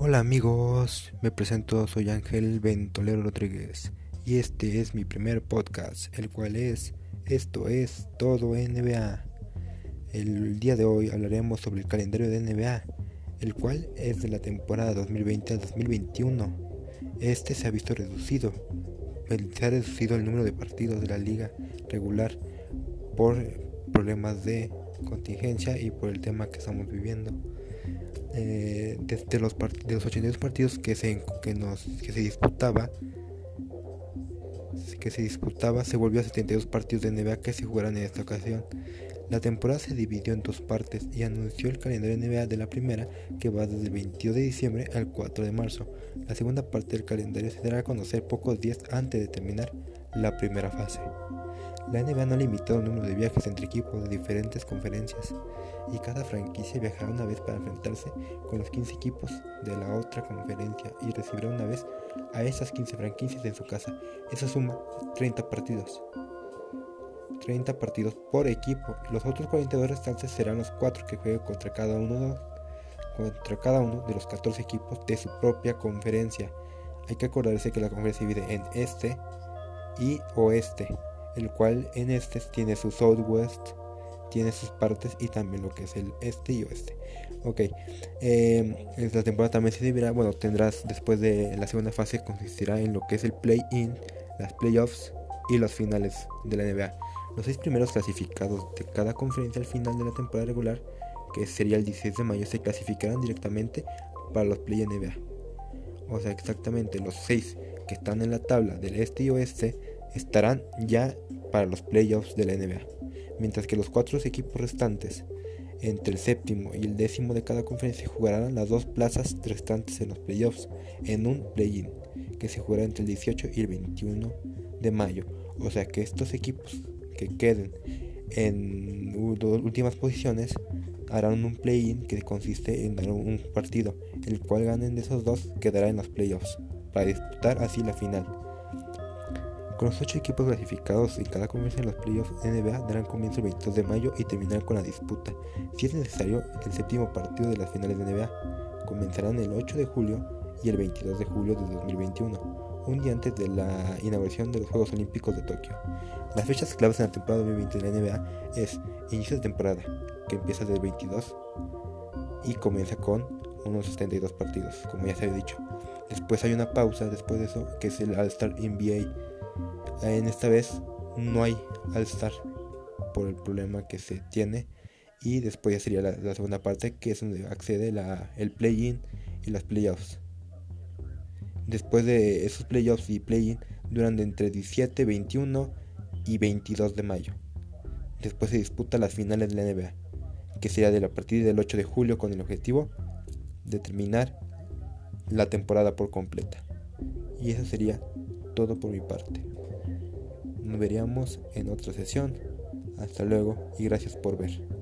Hola amigos, me presento, soy Ángel Ventolero Rodríguez y este es mi primer podcast, el cual es Esto es todo NBA. El día de hoy hablaremos sobre el calendario de NBA, el cual es de la temporada 2020 a 2021. Este se ha visto reducido, se ha reducido el número de partidos de la liga regular por problemas de contingencia y por el tema que estamos viviendo eh, de, los de los 82 partidos que se, que, nos, que se disputaba que se disputaba se volvió a 72 partidos de NBA que se jugarán en esta ocasión. La temporada se dividió en dos partes y anunció el calendario NBA de la primera que va desde el 22 de diciembre al 4 de marzo. La segunda parte del calendario se dará a conocer pocos días antes de terminar la primera fase. La NBA no ha limitado el número de viajes entre equipos de diferentes conferencias y cada franquicia viajará una vez para enfrentarse con los 15 equipos de la otra conferencia y recibirá una vez a esas 15 franquicias en su casa. Eso suma 30 partidos. 30 partidos por equipo. Los otros 42 restantes serán los 4 que jueguen contra cada uno contra cada uno de los 14 equipos de su propia conferencia. Hay que acordarse que la conferencia se divide en este y oeste el cual en este tiene su Southwest, tiene sus partes y también lo que es el este y oeste. Ok, eh, esta temporada también se dividirá, bueno, tendrás después de la segunda fase, consistirá en lo que es el play-in, las playoffs y los finales de la NBA. Los seis primeros clasificados de cada conferencia al final de la temporada regular, que sería el 16 de mayo, se clasificarán directamente para los play NBA. O sea, exactamente los seis que están en la tabla del este y oeste estarán ya para los playoffs de la NBA, mientras que los cuatro equipos restantes, entre el séptimo y el décimo de cada conferencia, jugarán las dos plazas restantes en los playoffs en un play-in, que se jugará entre el 18 y el 21 de mayo. O sea que estos equipos que queden en últimas posiciones harán un play-in que consiste en dar un partido, el cual ganen de esos dos quedará en los playoffs, para disputar así la final. Con los 8 equipos clasificados en cada conferencia en los playoffs NBA darán comienzo el 22 de mayo y terminarán con la disputa. Si es necesario, el séptimo partido de las finales de NBA comenzarán el 8 de julio y el 22 de julio de 2021, un día antes de la inauguración de los Juegos Olímpicos de Tokio. Las fechas claves en la temporada 2020 de la NBA es inicio de temporada, que empieza del 22 y comienza con unos 72 partidos, como ya se había dicho. Después hay una pausa después de eso, que es el All-Star NBA en esta vez no hay All-Star por el problema que se tiene. Y después ya sería la, segunda parte, que es donde accede la, el play-in y las playoffs. Después de esos playoffs y play-in duran entre 17, 21 y 22 de mayo. Después se disputa las finales de la NBA, que sería de la partida del 8 de julio con el objetivo de terminar la temporada por completa. Y eso sería todo por mi parte. Nos veríamos en otra sesión. Hasta luego y gracias por ver.